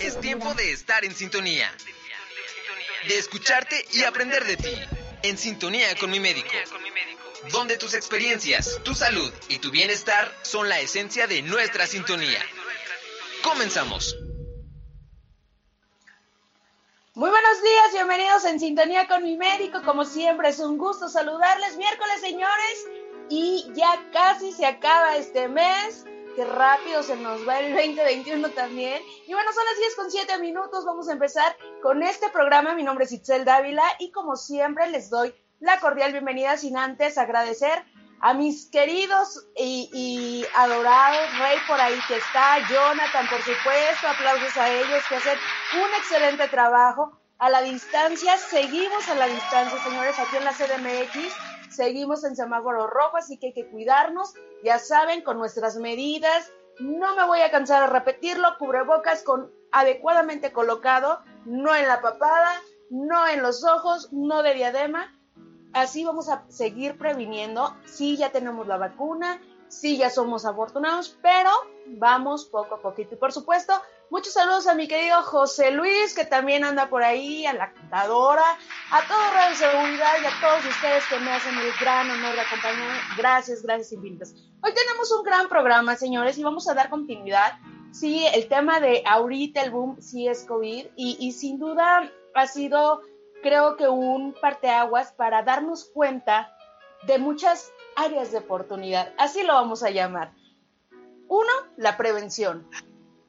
Es tiempo de estar en sintonía. De escucharte y aprender de ti. En sintonía con mi médico. Donde tus experiencias, tu salud y tu bienestar son la esencia de nuestra sintonía. Comenzamos. Muy buenos días, bienvenidos en sintonía con mi médico. Como siempre, es un gusto saludarles. Miércoles, señores, y ya casi se acaba este mes. Qué rápido se nos va el 2021 también. Y bueno, son las 10 con 7 minutos. Vamos a empezar con este programa. Mi nombre es Itzel Dávila y como siempre les doy la cordial bienvenida sin antes agradecer a mis queridos y, adorados Rey por ahí que está, Jonathan por supuesto, aplausos a ellos que hacen un excelente trabajo. A la distancia, seguimos a la distancia, señores, aquí en la CDMX, seguimos en semáforo rojo, así que hay que cuidarnos, ya saben, con nuestras medidas. No me voy a cansar de repetirlo, cubrebocas con adecuadamente colocado, no en la papada, no en los ojos, no de diadema, así vamos a seguir previniendo. Sí, ya tenemos la vacuna, sí, ya somos afortunados, pero vamos poco a poquito. Y por supuesto, muchos saludos a mi querido José Luis, que también anda por ahí, a la contadora, a todo Radio Seguridad y a todos ustedes que me hacen el gran honor de acompañarme. Gracias, gracias infinitas. Hoy tenemos un gran programa, señores, y vamos a dar continuidad. Sí, el tema de ahorita el boom sí es COVID y, y sin duda ha sido creo que un parteaguas para darnos cuenta de muchas áreas de oportunidad, así lo vamos a llamar. Uno, la prevención.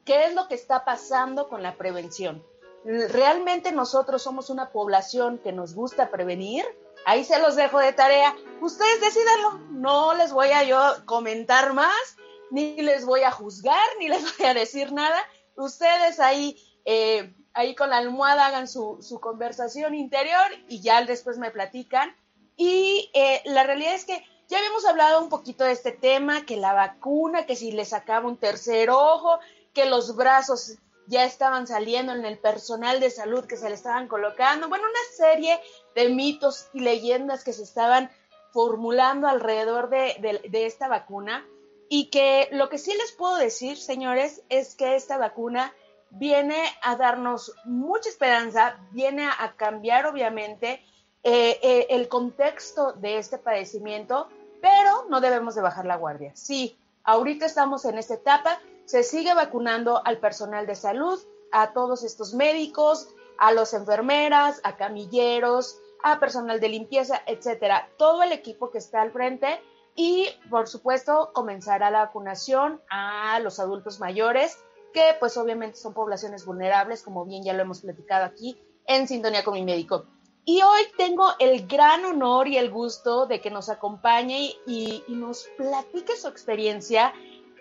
¿Qué es lo que está pasando con la prevención? ¿Realmente nosotros somos una población que nos gusta prevenir? Ahí se los dejo de tarea. Ustedes decidanlo. No les voy a yo comentar más, ni les voy a juzgar, ni les voy a decir nada. Ustedes ahí eh, ahí con la almohada hagan su, conversación interior y ya después me platican. Y eh, la realidad es que ya habíamos hablado un poquito de este tema, que la vacuna, que si le sacaba un tercer ojo, que los brazos ya estaban saliendo en el personal de salud que se le estaban colocando. Bueno, una serie de mitos y leyendas que se estaban formulando alrededor de, de esta vacuna. Y que lo que sí les puedo decir, señores, es que esta vacuna viene a darnos mucha esperanza, viene a cambiar obviamente eh, eh, el contexto de este padecimiento, pero no debemos de bajar la guardia. Sí, ahorita estamos en esta etapa, se sigue vacunando al personal de salud, a todos estos médicos, a las enfermeras, a camilleros, a personal de limpieza, etcétera, todo el equipo que está al frente y por supuesto comenzará la vacunación a los adultos mayores que pues obviamente son poblaciones vulnerables, como bien ya lo hemos platicado aquí en sintonía con mi médico. Y hoy tengo el gran honor y el gusto de que nos acompañe y, nos platique su experiencia,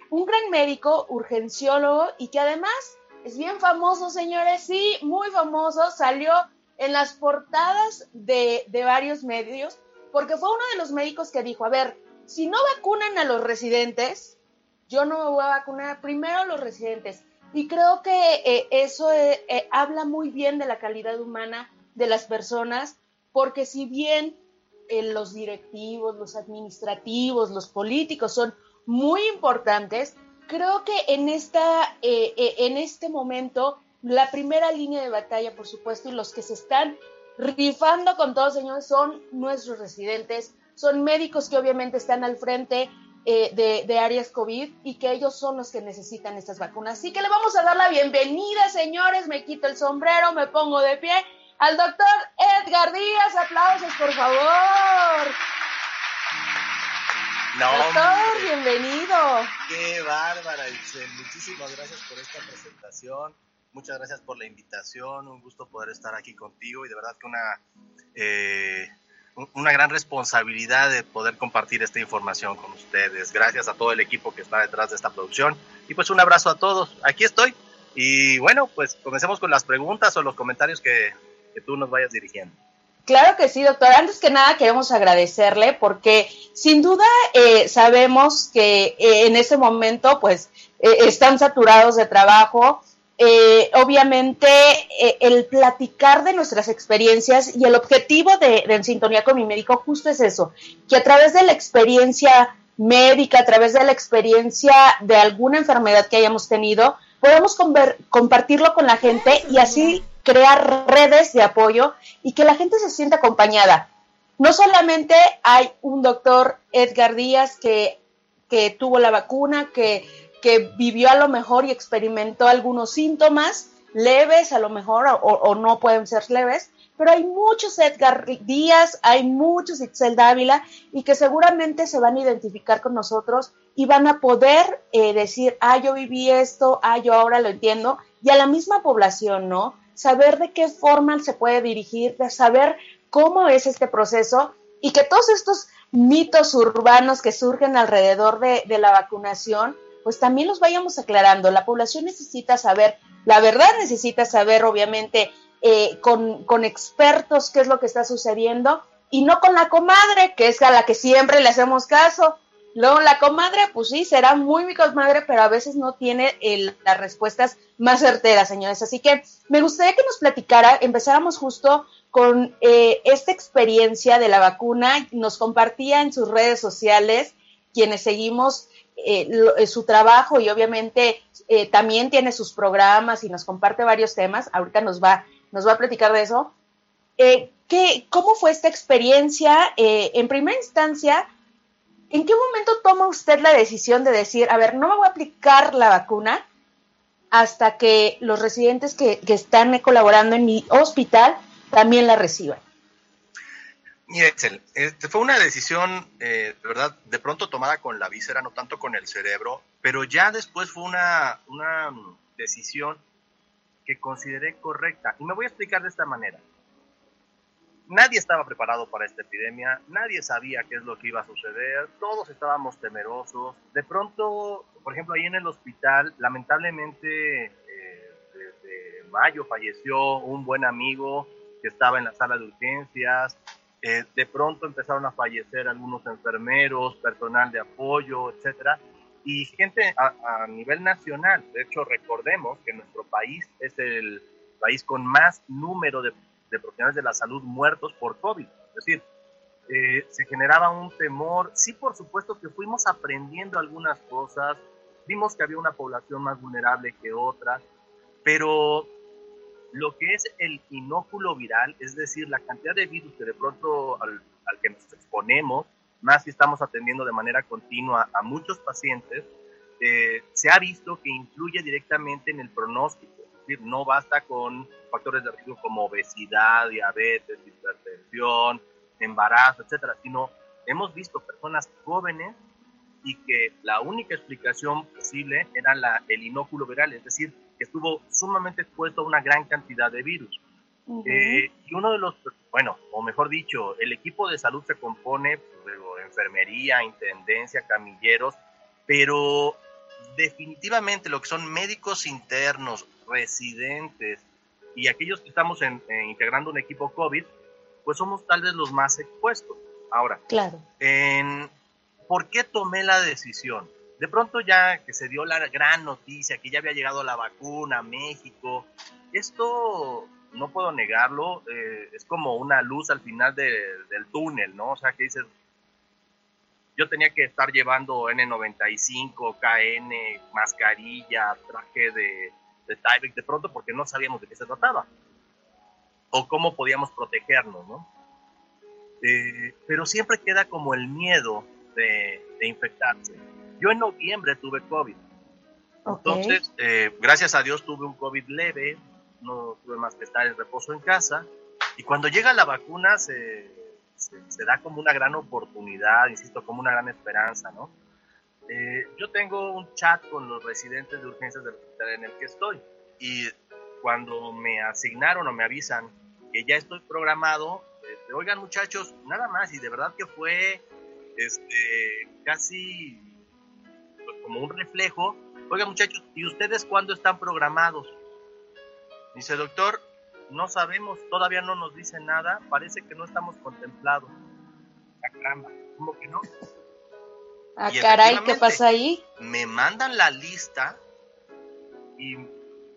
un gran médico, urgenciólogo y que además es bien famoso, señores, sí, muy famoso, salió en las portadas de, de varios medios, porque fue uno de los médicos que dijo, a ver, si no vacunan a los residentes, yo no me voy a vacunar, primero los residentes. Y creo que eh, eso eh, eh, habla muy bien de la calidad humana de las personas, porque si bien los directivos, los administrativos, los políticos son muy importantes, creo que en, esta, en este momento la primera línea de batalla, por supuesto, y los que se están rifando con todos, señores, son nuestros residentes, son médicos que obviamente están al frente eh, de, áreas COVID y que ellos son los que necesitan estas vacunas. Así que le vamos a dar la bienvenida, señores. Me quito el sombrero, me pongo de pie al doctor Edgar Díaz. Aplausos, por favor. No, doctor, bienvenido. Qué bárbara, Muchísimas gracias por esta presentación. Muchas gracias por la invitación. Un gusto poder estar aquí contigo y de verdad que una... Eh, una gran responsabilidad de poder compartir esta información con ustedes. Gracias a todo el equipo que está detrás de esta producción. Y pues un abrazo a todos. Aquí estoy. Y bueno, pues comencemos con las preguntas o los comentarios que, tú nos vayas dirigiendo. Claro que sí, doctor. Antes que nada queremos agradecerle porque sin duda eh, sabemos que eh, en este momento pues eh, están saturados de trabajo eh, obviamente el platicar de nuestras experiencias y el objetivo de, En Sintonía con mi médico justo es eso, que a través de la experiencia médica, a través de la experiencia de alguna enfermedad que hayamos tenido, podamos compartirlo con la gente y así crear redes de apoyo y que la gente se sienta acompañada. No solamente hay un doctor Edgar Díaz que, que tuvo la vacuna, que, que vivió a lo mejor y experimentó algunos síntomas leves, a lo mejor, o, no pueden ser leves, pero hay muchos Edgar Díaz, hay muchos Itzel Dávila y que seguramente se van a identificar con nosotros y van a poder eh, decir, ah, yo viví esto, ah, yo ahora lo entiendo, y a la misma población, ¿no? Saber de qué forma se puede dirigir, de saber cómo es este proceso y que todos estos mitos urbanos que surgen alrededor de, de la vacunación, pues también los vayamos aclarando. La población necesita saber, la verdad necesita saber, obviamente, eh, con, con expertos qué es lo que está sucediendo y no con la comadre, que es a la que siempre le hacemos caso. Luego la comadre, pues sí, será muy mi comadre, pero a veces no tiene las respuestas más certeras, señores. Así que me gustaría que nos platicara, empezáramos justo con eh, esta experiencia de la vacuna. Nos compartía en sus redes sociales, quienes seguimos eh, su trabajo y obviamente también tiene sus programas y nos comparte varios temas. Ahorita nos va nos va a platicar de eso. Eh, ¿qué, ¿Cómo fue esta experiencia? Eh, en primera instancia, ¿en qué momento toma usted la decisión de decir, a ver, no me voy a aplicar la vacuna hasta que los residentes que, están colaborando en mi hospital también la reciban? Mira, Excel, este fue una decisión, eh, de verdad, de pronto tomada con la víscera, no tanto con el cerebro, pero ya después fue una, una decisión que consideré correcta. Y me voy a explicar de esta manera. Nadie estaba preparado para esta epidemia, nadie sabía qué es lo que iba a suceder, todos estábamos temerosos. De pronto, por ejemplo, ahí en el hospital, lamentablemente, eh, desde mayo falleció un buen amigo que estaba en la sala de urgencias. Eh, de pronto empezaron a fallecer algunos enfermeros, personal de apoyo, etcétera y gente a, nivel nacional. De hecho, recordemos que nuestro país es el país con más número de, profesionales de la salud muertos por COVID. Es decir, eh, se generaba un temor. Sí, por supuesto que fuimos aprendiendo algunas cosas, vimos que había una población más vulnerable que otra, pero lo que es el inóculo viral, es decir, la cantidad de virus que de pronto al, al que nos exponemos, más si estamos atendiendo de manera continua a muchos pacientes, eh, se ha visto que influye directamente en el pronóstico. Decir, no basta con factores de riesgo como obesidad, diabetes, hipertensión, embarazo, etcétera, sino hemos visto personas jóvenes y que la única explicación posible era la, el inóculo viral, es decir, que estuvo sumamente expuesto a una gran cantidad de virus. Eh, y uno de los, bueno, o mejor dicho, el equipo de salud se compone de enfermería, intendencia, camilleros, pero definitivamente lo que son médicos internos, residentes y aquellos que estamos en, integrando un equipo COVID, pues somos tal vez los más expuestos. Ahora, claro. En, ¿por qué tomé la decisión? De pronto ya que se dio la gran noticia, que ya había llegado la vacuna a México, esto no puedo negarlo, eh, es como una luz al final del túnel, ¿no? O sea, que dices, yo tenía que estar llevando N95, KN, mascarilla, traje de, de Tyvek de pronto porque no sabíamos de qué se trataba o cómo podíamos protegernos, ¿no? Eh, pero siempre queda como el miedo de, infectarse. Yo en noviembre tuve COVID. Entonces, eh, gracias a Dios tuve un COVID leve, no tuve más que estar en reposo en casa. Y cuando llega la vacuna se, se, da como una gran oportunidad, insisto, como una gran esperanza, ¿no? Eh, yo tengo un chat con los residentes de urgencias del hospital en el que estoy y cuando me asignaron o me avisan que ya estoy programado, este, oigan muchachos, nada más y de verdad que fue este, casi pues, como un reflejo. Oigan muchachos, ¿y ustedes cuándo están programados? Dice, doctor, no sabemos, todavía no nos dice nada, parece que no estamos contemplados. Ah, caramba, ¿cómo que no? Ah, caray, ¿qué pasa ahí? Me mandan la lista y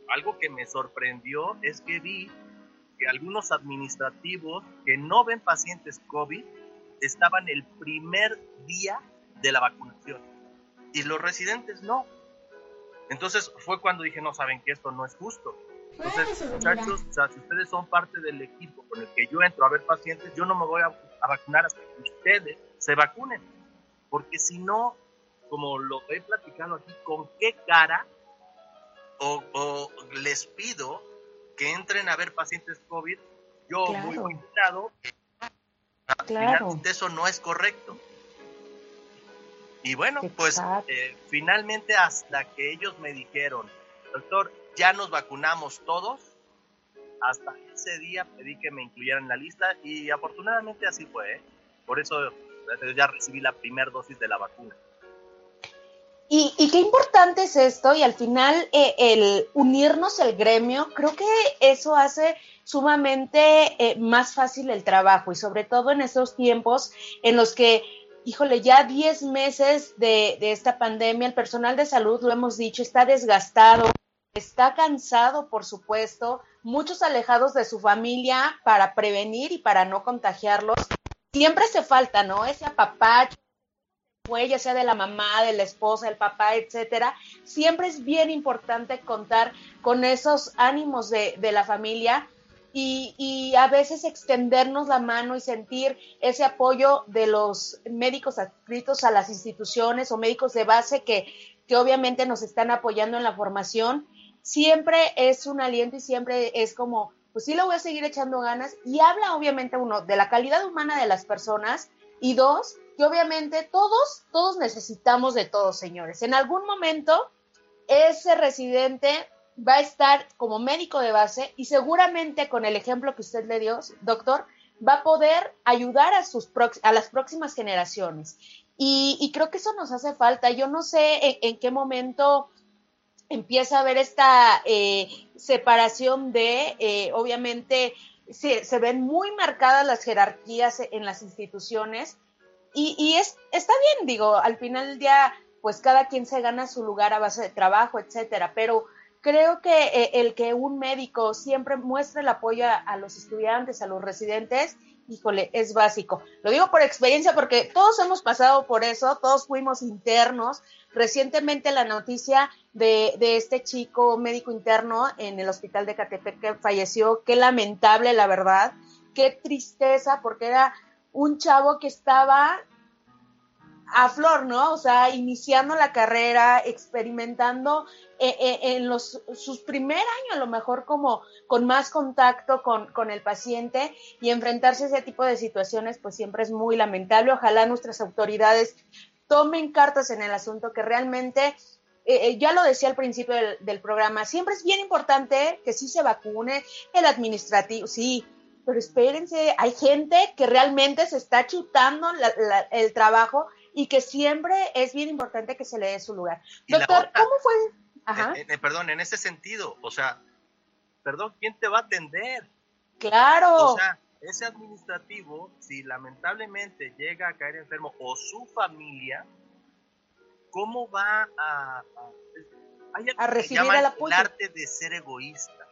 algo que me sorprendió es que vi que algunos administrativos que no ven pacientes COVID estaban el primer día de la vacunación y los residentes no. Entonces fue cuando dije, no, saben que esto no es justo. Entonces, muchachos, o sea, si ustedes son parte del equipo con el que yo entro a ver pacientes, yo no me voy a, a vacunar hasta que ustedes se vacunen. Porque si no, como lo he platicado aquí, ¿con qué cara o, les pido que entren a ver pacientes COVID? Yo muy cuidado, claro. eso no es correcto. Y bueno, pues eh, finalmente hasta que ellos me dijeron, doctor, ya nos vacunamos todos, hasta ese día pedí que me incluyeran en la lista y afortunadamente así fue. ¿eh? Por eso ya recibí la primera dosis de la vacuna. Y, qué importante es esto, y al final eh, el unirnos el gremio, creo que eso hace sumamente eh, más fácil el trabajo y sobre todo en estos tiempos en los que, híjole, ya 10 meses de, de esta pandemia, el personal de salud, lo hemos dicho, está desgastado, está cansado, por supuesto, muchos alejados de su familia para prevenir y para no contagiarlos. Siempre se falta, ¿no? Ese apapacho ya sea de la mamá, de la esposa, del papá, etcétera, siempre es bien importante contar con esos ánimos de, la familia y, y, a veces extendernos la mano y sentir ese apoyo de los médicos adscritos a las instituciones o médicos de base que, que obviamente nos están apoyando en la formación, siempre es un aliento y siempre es como, pues sí, le voy a seguir echando ganas y habla obviamente uno de la calidad humana de las personas y dos, que obviamente todos, todos necesitamos de todos, señores. En algún momento, ese residente va a estar como médico de base y seguramente con el ejemplo que usted le dio, doctor, va a poder ayudar a, sus a las próximas generaciones. Y, creo que eso nos hace falta. Yo no sé en, qué momento empieza a haber esta eh, separación de, eh, obviamente, se, ven muy marcadas las jerarquías en las instituciones y, es, está bien, digo, al final del día, pues cada quien se gana su lugar a base de trabajo, etcétera, pero creo que eh, el que un médico siempre muestre el apoyo a, los estudiantes, a los residentes, híjole, es básico. Lo digo por experiencia porque todos hemos pasado por eso, todos fuimos internos. Recientemente la noticia de, este chico médico interno en el hospital de Catepec que falleció, qué lamentable, la verdad, qué tristeza, porque era un chavo que estaba a flor, ¿no? O sea, iniciando la carrera, experimentando eh, eh, en sus primer años a lo mejor como con más contacto con, con, el paciente y enfrentarse a ese tipo de situaciones pues siempre es muy lamentable. Ojalá nuestras autoridades tomen cartas en el asunto que realmente, eh, ya lo decía al principio del, del programa, siempre es bien importante que sí se vacune el administrativo, sí, pero espérense, hay gente que realmente se está chutando el trabajo y que siempre es bien importante que se le dé su lugar. Doctor, ¿cómo fue? Ajá. Eh, eh, perdón, en ese sentido, o sea, perdón, ¿quién te va a atender? Claro. O sea, ese administrativo, si lamentablemente llega a caer enfermo o su familia, ¿cómo va a, a, recibir el apoyo? El arte de ser egoísta.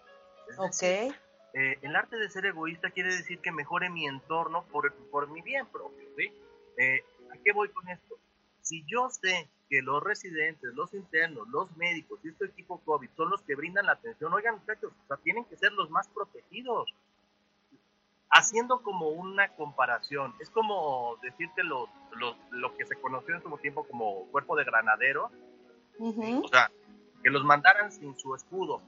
ok. Eh, el arte de ser egoísta quiere decir que mejore mi entorno por, por mi bien propio. ¿sí? Eh, ¿A qué voy con esto? Si yo sé que los residentes, los internos, los médicos y este equipo COVID son los que brindan la atención, oigan muchachos, o sea, tienen que ser los más protegidos. Haciendo como una comparación, es como decirte lo, lo, que se conoció en su tiempo como cuerpo de granadero, o sea, que los mandaran sin su escudo,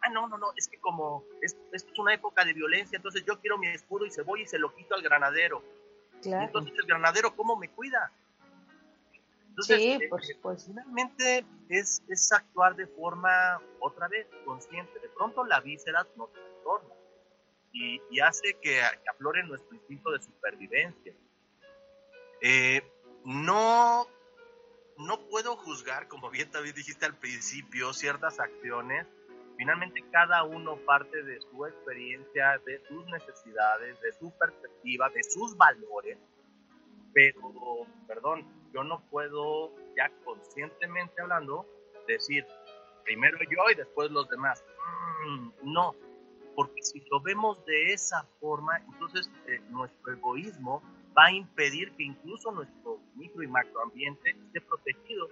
ah, no, no, no, es que como es, es una época de violencia, entonces yo quiero mi escudo y se voy y se lo quito al granadero. Entonces el granadero, ¿cómo me cuida? Entonces, sí, eh, finalmente es, es actuar de forma, otra vez, consciente. De pronto la víscera no trastorna y, y hace que, aflore nuestro instinto de supervivencia. Eh, no, no puedo juzgar, como bien también dijiste al principio, ciertas acciones Finalmente cada uno parte de su experiencia, de sus necesidades, de su perspectiva, de sus valores, pero, perdón, yo no puedo ya conscientemente hablando decir primero yo y después los demás. Mm, no, porque si lo vemos de esa forma, entonces eh, nuestro egoísmo va a impedir que incluso nuestro micro y macroambiente esté protegido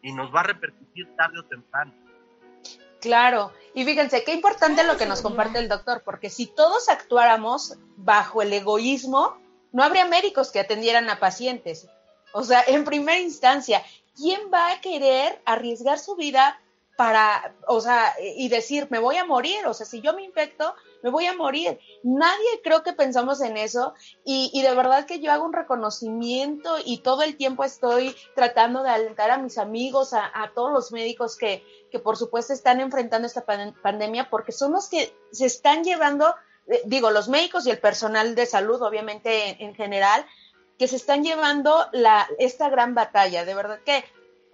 y nos va a repercutir tarde o temprano. Claro, y fíjense, qué importante lo que nos comparte el doctor, porque si todos actuáramos bajo el egoísmo, no habría médicos que atendieran a pacientes. O sea, en primera instancia, ¿quién va a querer arriesgar su vida para, o sea, y decir, me voy a morir? O sea, si yo me infecto, me voy a morir. Nadie creo que pensamos en eso y, de verdad que yo hago un reconocimiento y todo el tiempo estoy tratando de alentar a mis amigos, a, todos los médicos que, que, por supuesto están enfrentando esta pandemia porque son los que se están llevando, eh, digo, los médicos y el personal de salud, obviamente en, general, que se están llevando la, esta gran batalla. De verdad que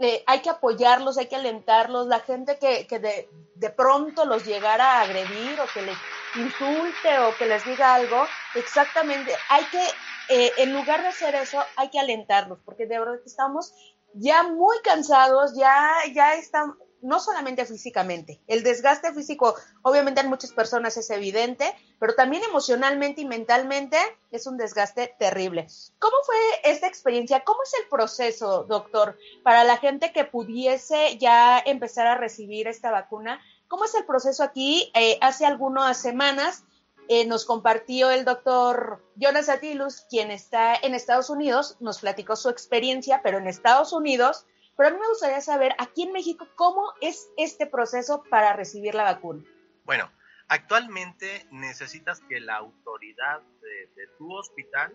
eh, hay que apoyarlos, hay que alentarlos, la gente que, que de, de, pronto los llegara a agredir o que les insulte o que les diga algo, exactamente, hay que, eh, en lugar de hacer eso, hay que alentarlos, porque de verdad estamos ya muy cansados, ya, ya están, no solamente físicamente, el desgaste físico obviamente en muchas personas es evidente, pero también emocionalmente y mentalmente es un desgaste terrible. ¿Cómo fue esta experiencia? ¿Cómo es el proceso, doctor, para la gente que pudiese ya empezar a recibir esta vacuna? ¿Cómo es el proceso aquí? Eh, hace algunas semanas eh, nos compartió el doctor Jonas Atilus, quien está en Estados Unidos, nos platicó su experiencia, pero en Estados Unidos pero a mí me gustaría saber aquí en México cómo es este proceso para recibir la vacuna. Bueno, actualmente necesitas que la autoridad de, tu hospital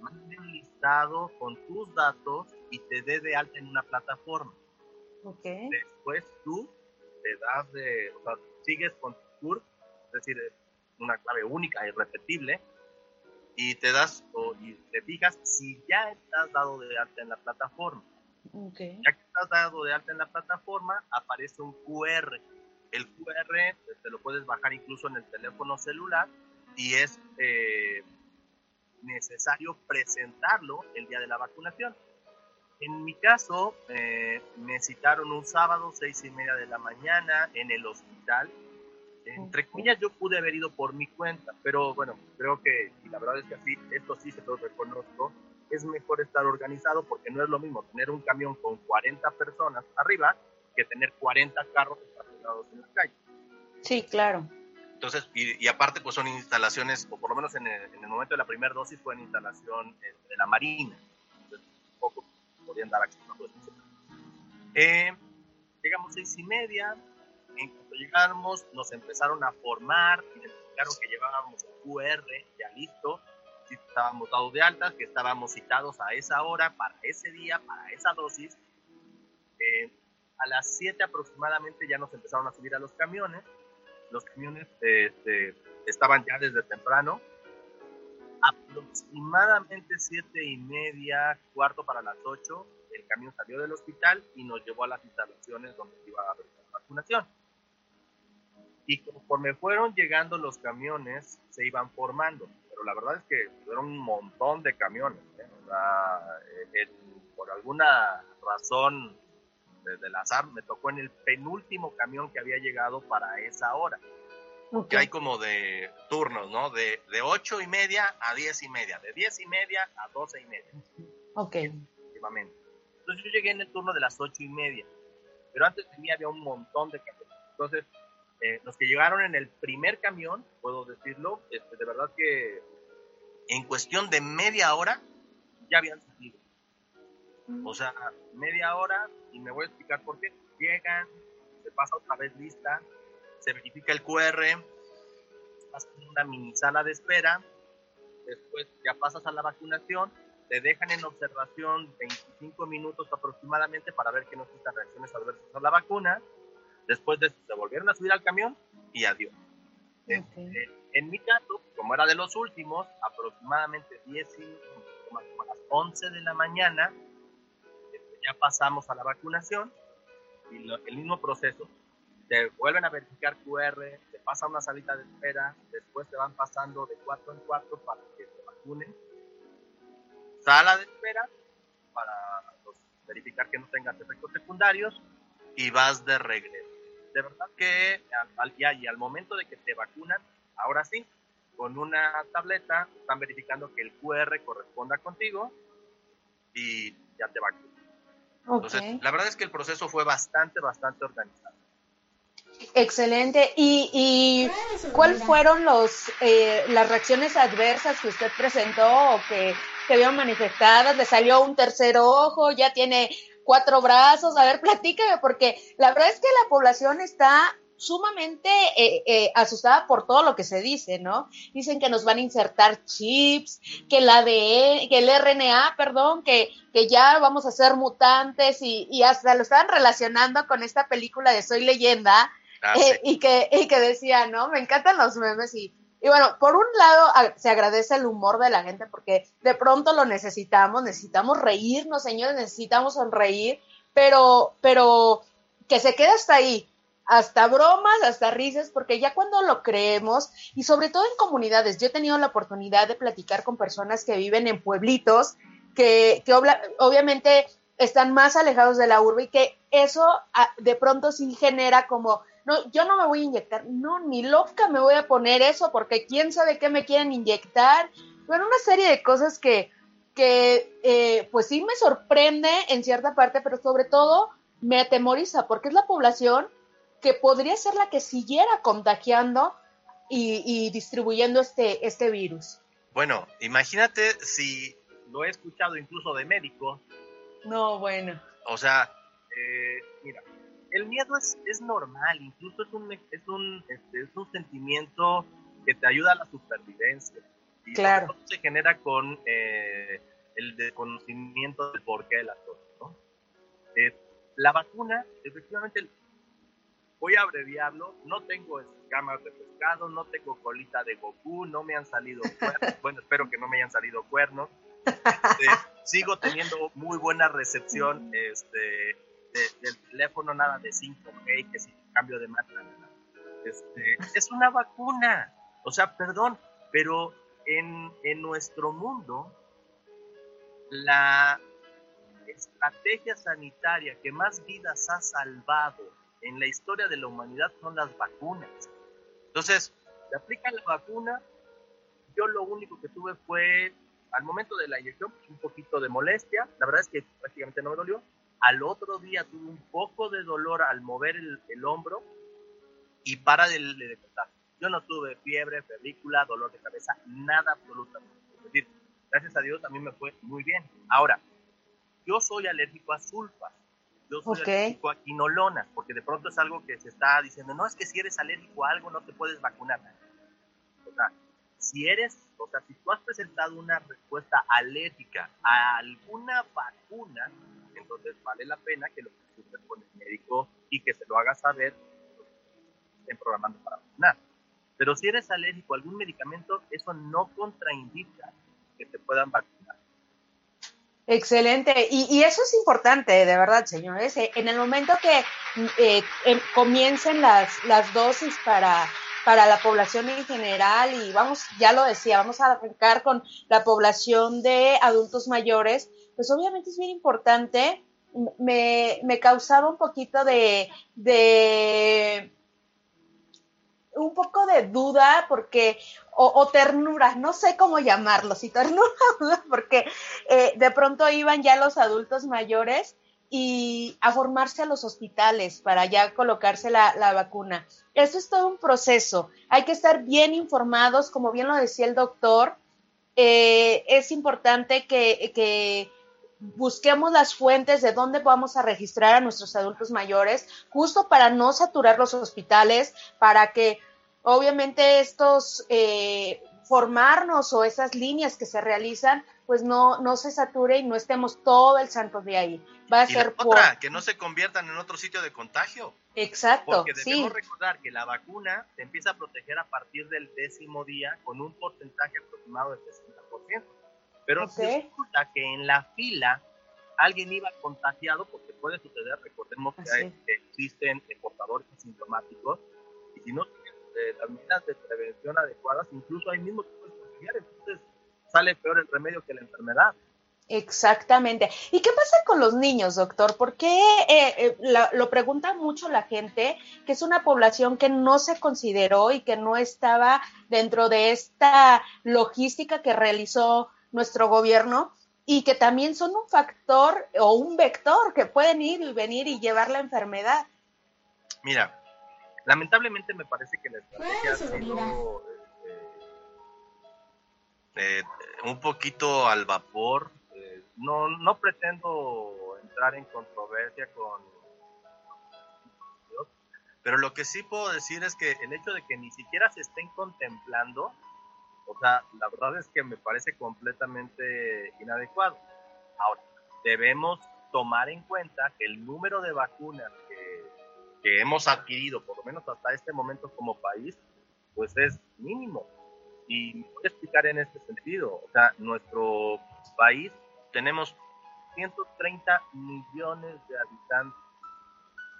mande un listado con tus datos y te dé de alta en una plataforma. Okay. Después tú te das de, o sea, sigues con tu CURP, es decir, una clave única y repetible, y te das o, y te fijas si ya estás dado de alta en la plataforma. Ya que estás dado de alta en la plataforma, aparece un QR. El QR te lo puedes bajar incluso en el teléfono celular y es eh, necesario presentarlo el día de la vacunación. En mi caso, eh, me citaron un sábado, seis y media de la mañana, en el hospital. Entre comillas, yo pude haber ido por mi cuenta, pero bueno, creo que, y la verdad es que así, esto sí se lo reconozco, es mejor estar organizado porque no es lo mismo tener un camión con 40 personas arriba que tener 40 carros estacionados en la calle. Sí, claro. Entonces, y, aparte, pues son instalaciones, o por lo menos en el, momento de la primera dosis fue en instalación eh, de la Marina. Entonces, poco podían dar acceso a todo eh, llegamos seis y media. En cuanto llegamos, nos empezaron a formar, identificaron que llevábamos el QR ya listo estábamos dados de alta, que estábamos citados a esa hora, para ese día, para esa dosis. Eh, a las 7 aproximadamente ya nos empezaron a subir a los camiones. Los camiones este, estaban ya desde temprano. Aproximadamente 7 y media, cuarto para las 8, el camión salió del hospital y nos llevó a las instalaciones donde iba a haber la vacunación. Y conforme fueron llegando los camiones, se iban formando la verdad es que fueron un montón de camiones. ¿eh? Eh, por alguna razón del azar, me tocó en el penúltimo camión que había llegado para esa hora. Que hay como de turnos, ¿no? De, de 8 y media a 10 y media, de 10 y media a 12 y media. Ok. Entonces yo llegué en el turno de las 8 y media, pero antes de mí había un montón de camiones. Entonces, eh, los que llegaron en el primer camión, puedo decirlo, este, de verdad que en cuestión de media hora ya habían salido. O sea, media hora, y me voy a explicar por qué. Llegan, se pasa otra vez lista, se verifica el QR, en una mini sala de espera, después ya pasas a la vacunación, te dejan en observación 25 minutos aproximadamente para ver que no existan reacciones adversas a la vacuna. Después de eso, se volvieron a subir al camión y adiós. Este, en mi caso, como era de los últimos, aproximadamente 10 y a las 11 de la mañana, este, ya pasamos a la vacunación y el mismo proceso. Te vuelven a verificar QR, te pasa una salita de espera, después te van pasando de cuarto en cuarto para que te vacunen. Sala de espera para pues, verificar que no tengas efectos secundarios y vas de regreso. De verdad que al, y al momento de que te vacunan, Ahora sí, con una tableta están verificando que el QR corresponda contigo y ya te vacunan. Entonces, la verdad es que el proceso fue bastante, bastante organizado. Excelente. ¿Y, y cuáles fueron los, eh, las reacciones adversas que usted presentó o que se vieron manifestadas? ¿Le salió un tercer ojo? ¿Ya tiene cuatro brazos? A ver, platícame, porque la verdad es que la población está sumamente eh, eh, asustada por todo lo que se dice, ¿no? Dicen que nos van a insertar chips, que el ADN, que el RNA, perdón, que, que ya vamos a ser mutantes y, y hasta lo estaban relacionando con esta película de Soy leyenda ah, eh, y, que, y que decía, ¿no? Me encantan los memes y, y bueno, por un lado se agradece el humor de la gente porque de pronto lo necesitamos, necesitamos reírnos, señores, necesitamos sonreír, pero, pero que se quede hasta ahí, hasta bromas, hasta risas, porque ya cuando lo creemos, y sobre todo en comunidades, yo he tenido la oportunidad de platicar con personas que viven en pueblitos, que, que obviamente están más alejados de la urbe y que eso de pronto sí genera como, no, yo no me voy a inyectar, no, ni loca me voy a poner eso porque quién sabe qué me quieren inyectar. Bueno, una serie de cosas que, que eh, pues sí me sorprende en cierta parte, pero sobre todo me atemoriza porque es la población que podría ser la que siguiera contagiando y, distribuyendo este, este virus. Bueno, imagínate si lo he escuchado incluso de médicos. No, bueno. O sea, eh, mira, el miedo es, es normal, incluso es un, es, un, este, es un sentimiento que te ayuda a la supervivencia. Y claro. se genera con eh, el desconocimiento del porqué de las cosas. ¿no? Eh, la vacuna, efectivamente, voy a abreviarlo, no tengo escamas de pescado, no tengo colita de Goku, no me han salido cuernos, bueno, espero que no me hayan salido cuernos. Este, sigo teniendo muy buena recepción este, del teléfono, nada de 5G, que si cambio de máquina. Este, es una vacuna, o sea, perdón, pero en, en nuestro mundo, la estrategia sanitaria que más vidas ha salvado en la historia de la humanidad son las vacunas. Entonces, se aplica la vacuna. Yo lo único que tuve fue, al momento de la inyección, un poquito de molestia. La verdad es que prácticamente no me dolió. Al otro día tuve un poco de dolor al mover el, hombro y para de, de, contar. Yo no tuve fiebre, película, dolor de cabeza, nada absolutamente. Es decir, gracias a Dios a mí me fue muy bien. Ahora, yo soy alérgico a sulfas yo soy alérgico a quinolonas, porque de pronto es algo que se está diciendo, no, es que si eres alérgico a algo no te puedes vacunar. O sea, si eres, o sea, si tú has presentado una respuesta alérgica a alguna vacuna, entonces vale la pena que lo consultes con el médico y que se lo hagas saber estén programando para vacunar. Pero si eres alérgico a algún medicamento, eso no contraindica que te puedan vacunar. Excelente. Y, eso es importante, de verdad, señores. Eh, en el momento que eh, em, comiencen las, las dosis para, para la población en general, y vamos, ya lo decía, vamos a arrancar con la población de adultos mayores, pues obviamente es bien importante. Me, me causaba un poquito de, de un poco de duda porque o, ternura, no sé cómo llamarlo, si ternura porque eh, de pronto iban ya los adultos mayores y a formarse a los hospitales para ya colocarse la, vacuna. Eso es todo un proceso. Hay que estar bien informados, como bien lo decía el doctor. Eh, es importante que, que busquemos las fuentes de dónde vamos a registrar a nuestros adultos mayores, justo para no saturar los hospitales, para que obviamente estos eh, formarnos o esas líneas que se realizan, pues no, no se sature y no estemos todo el santo de ahí. Va a ser otra, que no se conviertan en otro sitio de contagio. Exacto. Porque debemos recordar que la vacuna te empieza a proteger a partir del décimo día con un porcentaje aproximado del 60%. Pero si resulta que en la fila alguien iba contagiado, porque puede suceder, recordemos que, existen portadores asintomáticos, y si no las medidas de prevención adecuadas, incluso ahí mismo te puedes contagiar, entonces sale peor el remedio que la enfermedad. Exactamente. ¿Y qué pasa con los niños, doctor? ¿Por qué eh, eh, lo pregunta mucho la gente, que es una población que no se consideró y que no estaba dentro de esta logística que realizó nuestro gobierno? y que también son un factor o un vector que pueden ir y venir y llevar la enfermedad. Mira, lamentablemente me parece que la estrategia ha sido este, eh, un poquito al vapor. Eh, no, no pretendo entrar en controversia con pero lo que sí puedo decir es que el hecho de que ni siquiera se estén contemplando, o sea, la verdad es que me parece completamente inadecuado. Ahora, debemos tomar en cuenta que el número de vacunas que, hemos adquirido, por lo menos hasta este momento como país, pues es mínimo. Y voy a explicar en este sentido. O sea, nuestro país tenemos 130 millones de habitantes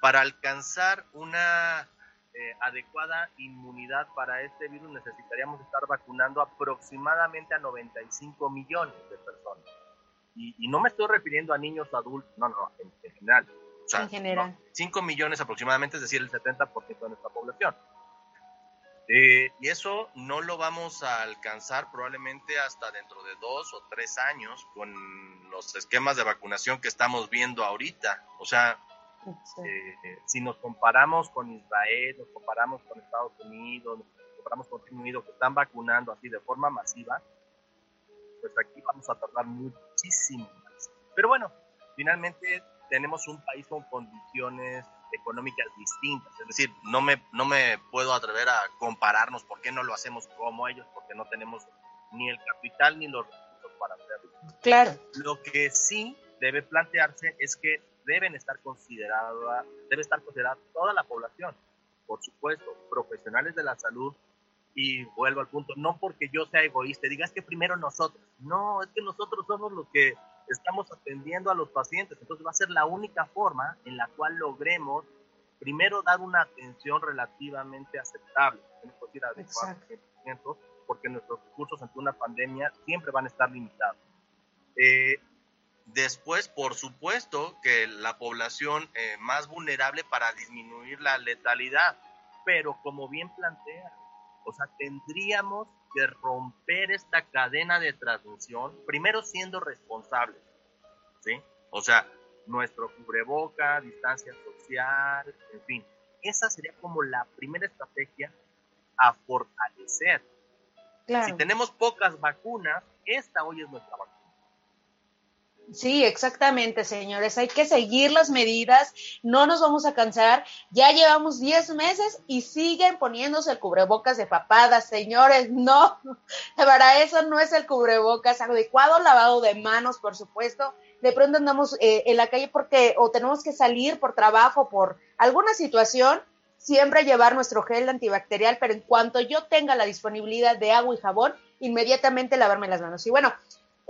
para alcanzar una eh, adecuada inmunidad para este virus necesitaríamos estar vacunando aproximadamente a 95 millones de personas. Y, no me estoy refiriendo a niños adultos, no, no, en, general. en general. 5 millones aproximadamente, es decir, el 70% de nuestra población. Eh, y eso no lo vamos a alcanzar probablemente hasta dentro de dos o tres años con los esquemas de vacunación que estamos viendo ahorita. O sea, eh, si nos comparamos con Israel, nos comparamos con Estados Unidos, nos comparamos con Reino Unido que están vacunando así de forma masiva, pues aquí vamos a tardar muchísimo más. Pero bueno, finalmente tenemos un país con condiciones económicas distintas, es decir, no me, no me puedo atrever a compararnos por qué no lo hacemos como ellos, porque no tenemos ni el capital ni los recursos para hacerlo. Claro. Lo que sí debe plantearse es que deben estar consideradas, debe estar considerada toda la población, por supuesto, profesionales de la salud, y vuelvo al punto, no porque yo sea egoísta, digas que primero nosotros, no, es que nosotros somos los que estamos atendiendo a los pacientes, entonces va a ser la única forma en la cual logremos primero dar una atención relativamente aceptable, porque nuestros recursos ante una pandemia siempre van a estar limitados. Eh, Después, por supuesto, que la población eh, más vulnerable para disminuir la letalidad, pero como bien plantea, o sea, tendríamos que romper esta cadena de transmisión, primero siendo responsables, ¿sí? O sea, nuestro cubreboca, distancia social, en fin. Esa sería como la primera estrategia a fortalecer. Si tenemos pocas vacunas, esta hoy es nuestra vacuna. Sí, exactamente, señores. Hay que seguir las medidas, no nos vamos a cansar. Ya llevamos 10 meses y siguen poniéndose el cubrebocas de papadas, señores. No, para eso no es el cubrebocas adecuado, lavado de manos, por supuesto. De pronto andamos eh, en la calle porque o tenemos que salir por trabajo, por alguna situación, siempre llevar nuestro gel antibacterial, pero en cuanto yo tenga la disponibilidad de agua y jabón, inmediatamente lavarme las manos. Y bueno,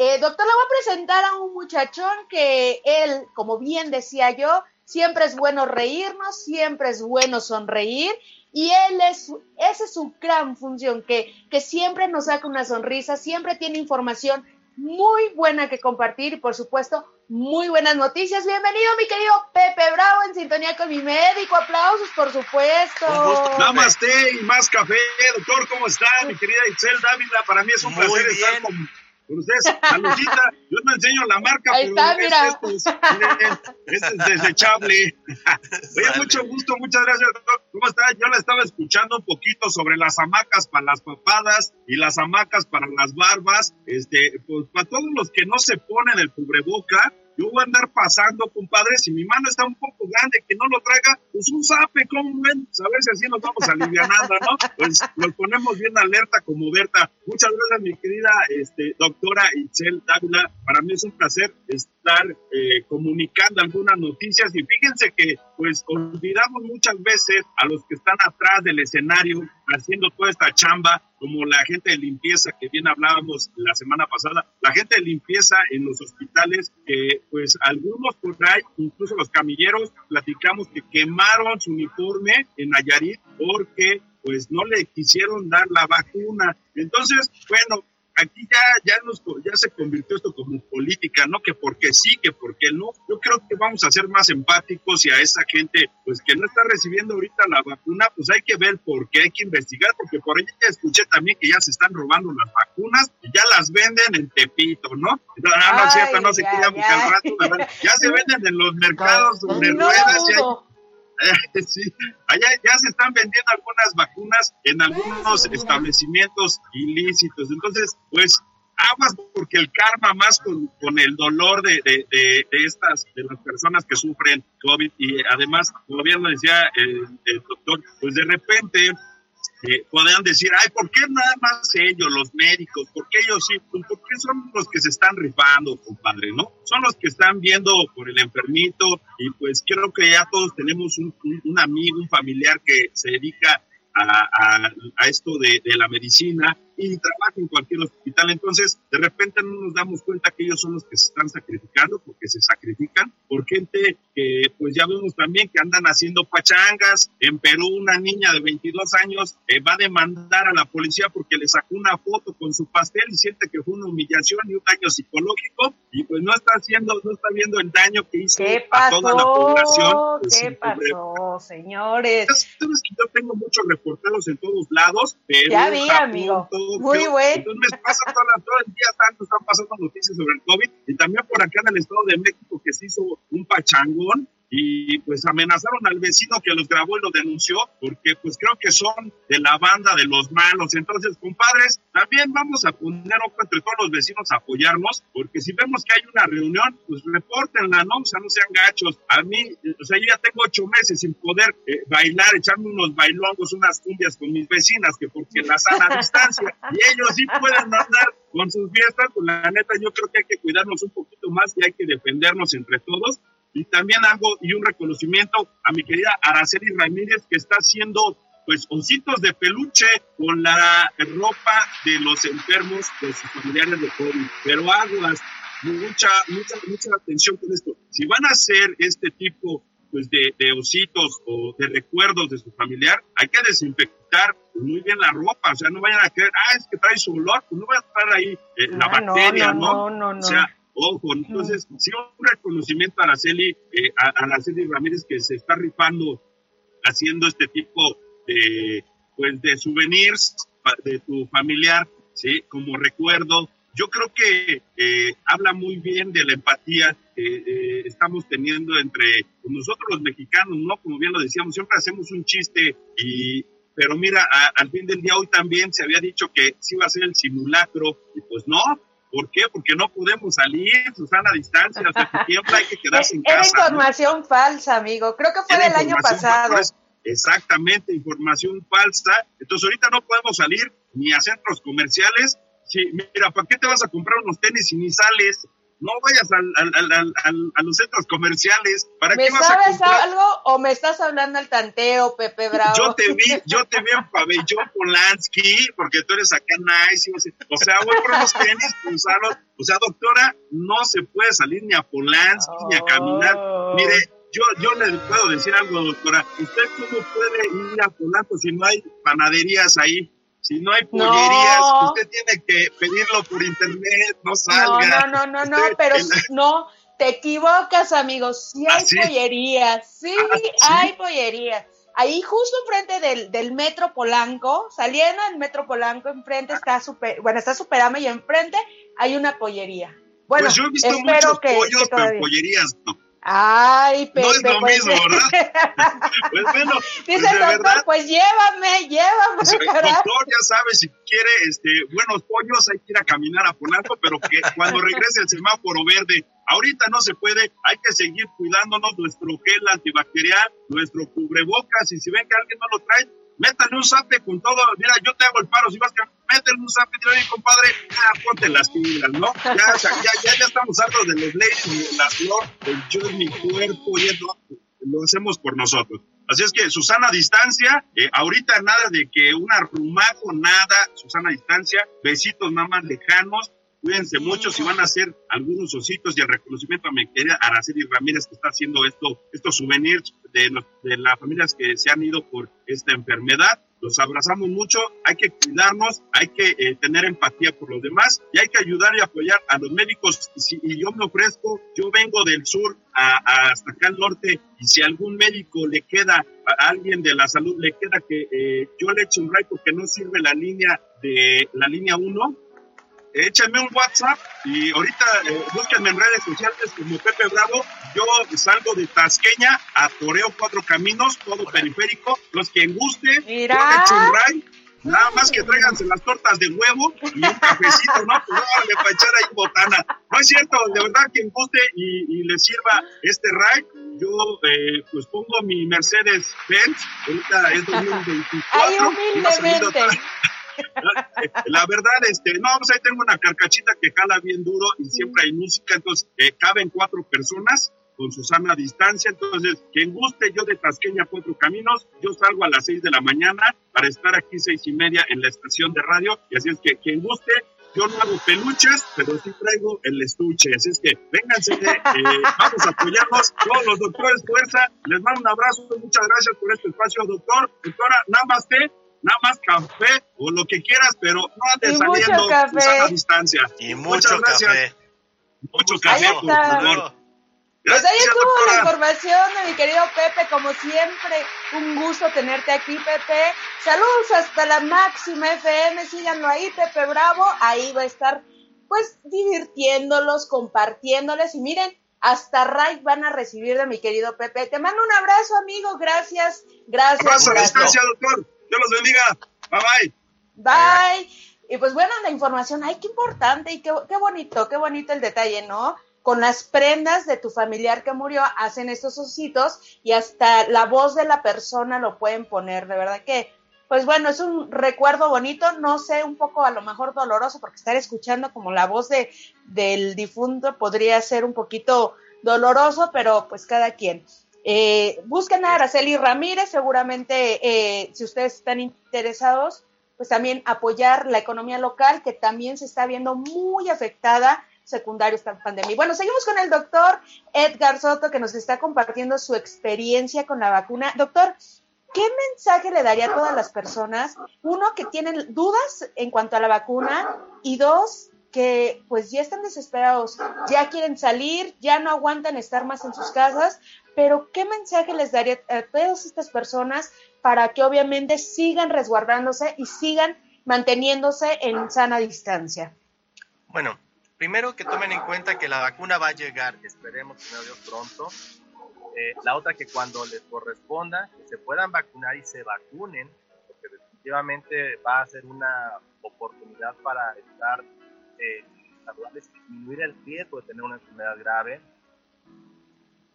eh, doctor, le voy a presentar a un muchachón que él, como bien decía yo, siempre es bueno reírnos, siempre es bueno sonreír y él es, esa es su gran función, que, que siempre nos saca una sonrisa, siempre tiene información muy buena que compartir y por supuesto muy buenas noticias. Bienvenido mi querido Pepe Bravo en sintonía con mi médico. Aplausos por supuesto. Namaste y más café. Doctor, ¿cómo está? Mi querida Itzel Dávila, para mí es un placer estar con con ustedes. Saludita, yo no enseño la marca, Ahí pero está, mira. Este, es, desechable. Oye, mucho gusto, muchas gracias, doctor. ¿Cómo está? Yo la estaba escuchando un poquito sobre las hamacas para las papadas y las hamacas para las barbas. Este, pues para todos los que no se ponen el cubreboca, yo voy a andar pasando, compadre, si mi mano está un poco grande, que no lo traiga, pues un zape, ¿cómo ven? A ver si así nos vamos alivianando, ¿no? Pues nos ponemos bien alerta como Berta. Muchas gracias, mi querida este, doctora Itzel Dávila. Para mí es un placer estar eh, comunicando algunas noticias y fíjense que pues olvidamos muchas veces a los que están atrás del escenario haciendo toda esta chamba, como la gente de limpieza que bien hablábamos la semana pasada, la gente de limpieza en los hospitales, que pues algunos por ahí, incluso los camilleros, platicamos que quemaron su uniforme en Nayarit porque pues no le quisieron dar la vacuna. Entonces, bueno, aquí ya, ya, nos, ya se convirtió esto como política, ¿no? Que porque sí, que porque no. Yo creo que vamos a ser más empáticos y a esa gente, pues que no está recibiendo ahorita la vacuna, pues hay que ver por qué, hay que investigar, porque por ahí ya escuché también que ya se están robando las vacunas y ya las venden en Tepito, ¿no? Ah, no es cierto, no se quería buscar rato, ¿verdad? Ya se venden en los mercados de ruedas. sí, allá ya se están vendiendo algunas vacunas en algunos establecimientos ilícitos. Entonces, pues aguas porque el karma más con, con el dolor de, de, de, estas, de las personas que sufren COVID y además, como bien lo decía el, el doctor, pues de repente eh, podrían decir, ay, ¿por qué nada más ellos, los médicos? ¿Por qué ellos sí? Pues porque son los que se están rifando, compadre, ¿no? Son los que están viendo por el enfermito y pues creo que ya todos tenemos un, un amigo, un familiar que se dedica a, a, esto de, de, la medicina y trabaja en cualquier hospital. Entonces, de repente no nos damos cuenta que ellos son los que se están sacrificando, porque se sacrifican por gente que, pues ya vemos también que andan haciendo pachangas. En Perú, una niña de 22 años eh, va a demandar a la policía porque le sacó una foto con su pastel y siente que fue una humillación y un daño psicológico y pues no está haciendo, no está viendo el daño que hizo a toda la población. Pues, ¿Qué pasó, señores? yo tengo muchos reporteros en todos lados, pero ya vi, amigo. Muy bueno. Entonces pasa todo, todo el día tanto están pasando noticias sobre el COVID y también por acá en el Estado de México que se hizo un pachangón y pues amenazaron al vecino que los grabó y lo denunció porque pues creo que son de la banda de los malos. Entonces, compadres, también vamos a poner ojo entre todos los vecinos a apoyarnos porque si vemos que hay una reunión, pues repórtenla, ¿no? O sea, no sean gachos. A mí, o sea, yo ya tengo ocho meses sin poder eh, bailar, echarme unos bailongos, unas cumbias con mis vecinas, que porque la sana distancia y ellos sí pueden andar con sus fiestas, pues la neta yo creo que hay que cuidarnos un poquito más y hay que defendernos entre todos y también hago y un reconocimiento a mi querida Araceli Ramírez que está haciendo pues ositos de peluche con la ropa de los enfermos de sus familiares de COVID. Pero aguas, mucha, mucha, mucha atención con esto. Si van a hacer este tipo pues de, de, ositos o de recuerdos de su familiar, hay que desinfectar muy bien la ropa, o sea, no vayan a creer, ah, es que trae su olor, pues no va a estar ahí eh, la ah, bacteria, ¿no? No, no, no. O sea, Ojo, entonces, sí, un reconocimiento a Araceli, eh, a, Araceli Ramírez que se está rifando haciendo este tipo de, pues, de souvenirs de tu familiar, ¿sí? Como recuerdo. Yo creo que eh, habla muy bien de la empatía que eh, estamos teniendo entre nosotros los mexicanos, ¿no? Como bien lo decíamos, siempre hacemos un chiste y, pero mira, al fin del día hoy también se había dicho que sí iba a ser el simulacro y pues no, ¿Por qué? Porque no podemos salir, Susana, a distancia, hasta que tiempo hay que quedarse en casa. Era información falsa, amigo. Creo que fue del año pasado. exactamente, información falsa. Entonces ahorita no podemos salir ni a centros comerciales. Sí, mira, ¿para qué te vas a comprar unos tenis si ni sales? No vayas a los centros comerciales. ¿Para ¿Me qué vas sabes a algo o me estás hablando al tanteo, Pepe Bravo? Yo te vi, yo te vi en pabellón Polanski, porque tú eres acá nice. O sea, voy por unos tenis, usarlos. O sea, doctora, no se puede salir ni a Polanski ni a caminar. Oh. Mire, yo, yo le puedo decir algo, doctora. ¿Usted cómo puede ir a Polanco si no hay panaderías ahí? Si no hay pollerías, usted tiene que pedirlo por internet, no salga. No, no, no, no, pero no, te equivocas, amigos. Sí hay ¿Ah, pollerías, sí, ¿Ah, hay pollerías. Ahí justo enfrente del, del Metro Polanco, saliendo del Metro Polanco, enfrente está super, bueno, está Superama y enfrente hay una pollería. Bueno, pues yo he visto muchos pollos, pero pollerías no. Ay, Pepe. No es lo pues, mismo, ¿verdad? pues bueno. Dice pues el doctor, verdad, pues llévame, llévame. Pues, doctor, ya sabe, si quiere este, buenos pollos, hay que ir a caminar a Polanco, pero que cuando regrese el semáforo verde, ahorita no se puede, hay que seguir cuidándonos nuestro gel antibacterial, nuestro cubrebocas, y si ven que alguien no lo trae, métale un zape con todo. Mira, yo te hago el paro. Si vas a métele un zape, dile, compadre, ah, ponte las pilas, ¿no? Ya, ya, ya, estamos hartos de los leyes, de la flor, el yo mi cuerpo, y eso lo hacemos por nosotros. Así es que Susana distancia, eh, ahorita nada de que un arrumaco, nada, Susana distancia, besitos más lejanos, Cuídense mucho si van a hacer algunos ositos y el reconocimiento a mi querida Araceli Ramírez que está haciendo esto, estos souvenirs de, las familias que se han ido por esta enfermedad. los abrazamos mucho, hay que cuidarnos, hay que eh, tener empatía por los demás y hay que ayudar y apoyar a los médicos. y yo me ofrezco, yo vengo del sur hasta acá al norte y si algún médico le queda, a alguien de la salud le queda que eh, yo le eche un rayo porque no sirve la línea de la línea 1, échenme un WhatsApp y ahorita eh, búsquenme en redes sociales como Pepe Bravo. Yo salgo de Tasqueña a Toreo Cuatro Caminos, todo periférico. Los que guste, Mira. ray, nada más que tráiganse las tortas de huevo y un cafecito, ¿no? Pues no, le para echar ahí botana. No es cierto, de verdad, quien guste y, y le sirva este ride, yo eh, pues pongo mi Mercedes Benz, ahorita es 2024. Ahí humildemente. La verdad, este, no, pues ahí tengo una carcachita que jala bien duro y siempre hay música, entonces eh, caben cuatro personas con su sana distancia. Entonces, quien guste, yo de Tasqueña Cuatro Caminos, yo salgo a las seis de la mañana para estar aquí seis y media en la estación de radio. Y así es que quien guste, yo no hago peluches, pero sí traigo el estuche. Así es que vénganse, eh, vamos a apoyarnos. Todos los doctores, fuerza. Les mando un abrazo. Muchas gracias por este espacio, doctor. Doctora, nada más te nada más café o lo que quieras, pero no andes saliendo a la distancia. Y mucho café. Mucho café, por favor. pues ahí estuvo la información de mi querido Pepe, como siempre, un gusto tenerte aquí, Pepe. Saludos hasta la máxima FM, síganlo ahí, Pepe Bravo, ahí va a estar pues divirtiéndolos, compartiéndoles y miren, hasta Ray van a recibir de mi querido Pepe. Te mando un abrazo, amigo, gracias, gracias. Abrazo a distancia, doctor. Dios los bendiga. Bye bye. Bye. Y pues bueno, la información, ay, qué importante y qué, qué bonito, qué bonito el detalle, ¿no? Con las prendas de tu familiar que murió, hacen estos ositos y hasta la voz de la persona lo pueden poner, de verdad que, pues bueno, es un recuerdo bonito, no sé, un poco a lo mejor doloroso, porque estar escuchando como la voz de, del difunto podría ser un poquito doloroso, pero pues cada quien. Eh, busquen a Araceli Ramírez, seguramente eh, si ustedes están interesados, pues también apoyar la economía local, que también se está viendo muy afectada secundario esta pandemia. Bueno, seguimos con el doctor Edgar Soto, que nos está compartiendo su experiencia con la vacuna. Doctor, ¿qué mensaje le daría a todas las personas? Uno, que tienen dudas en cuanto a la vacuna y dos, que pues ya están desesperados, ya quieren salir, ya no aguantan estar más en sus casas, pero ¿qué mensaje les daría a todas estas personas para que obviamente sigan resguardándose y sigan manteniéndose en sana distancia? Bueno, primero que tomen en cuenta que la vacuna va a llegar, esperemos que Dios pronto. Eh, la otra que cuando les corresponda, que se puedan vacunar y se vacunen, porque definitivamente va a ser una oportunidad para estar eh, disminuir el riesgo de tener una enfermedad grave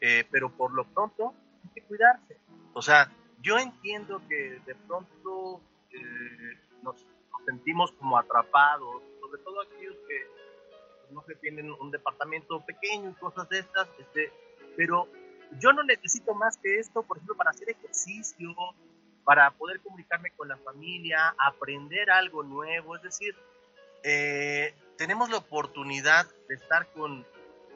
eh, pero por lo pronto hay que cuidarse. O sea, yo entiendo que de pronto eh, nos, sentimos como atrapados, sobre todo aquellos que no se tienen un departamento pequeño y cosas de estas, este, pero yo no necesito más que esto, por ejemplo, para hacer ejercicio, para poder comunicarme con la familia, aprender algo nuevo, es decir, eh, tenemos la oportunidad de estar con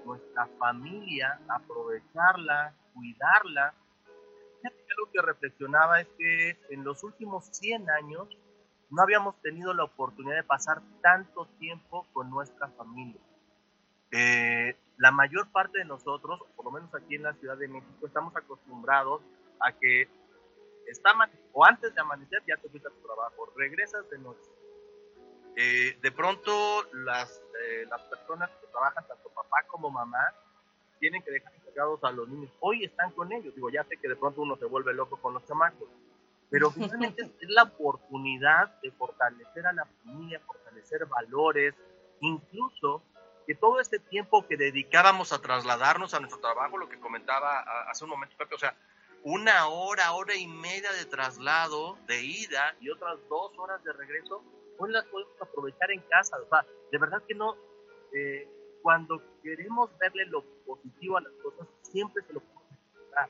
nuestra familia, aprovecharla, cuidarla. Algo que reflexionaba es que en los últimos 100 años no habíamos tenido la oportunidad de pasar tanto tiempo con nuestra familia. Eh, la mayor parte de nosotros, por lo menos aquí en la Ciudad de México, estamos acostumbrados a que está o antes de amanecer ya te fuiste a tu trabajo, regresas de noche. Eh, de pronto las, eh, las personas que trabajan tanto papá como mamá tienen que dejar encargados a los niños. Hoy están con ellos. Digo, ya sé que de pronto uno se vuelve loco con los chamacos, pero finalmente es la oportunidad de fortalecer a la familia, fortalecer valores, incluso que todo este tiempo que dedicábamos a trasladarnos a nuestro trabajo, lo que comentaba hace un momento Pepe, o sea, una hora, hora y media de traslado, de ida y otras dos horas de regreso, hoy las podemos aprovechar en casa. O sea, de verdad que no, eh, cuando queremos verle lo positivo a las cosas, siempre se lo podemos encontrar.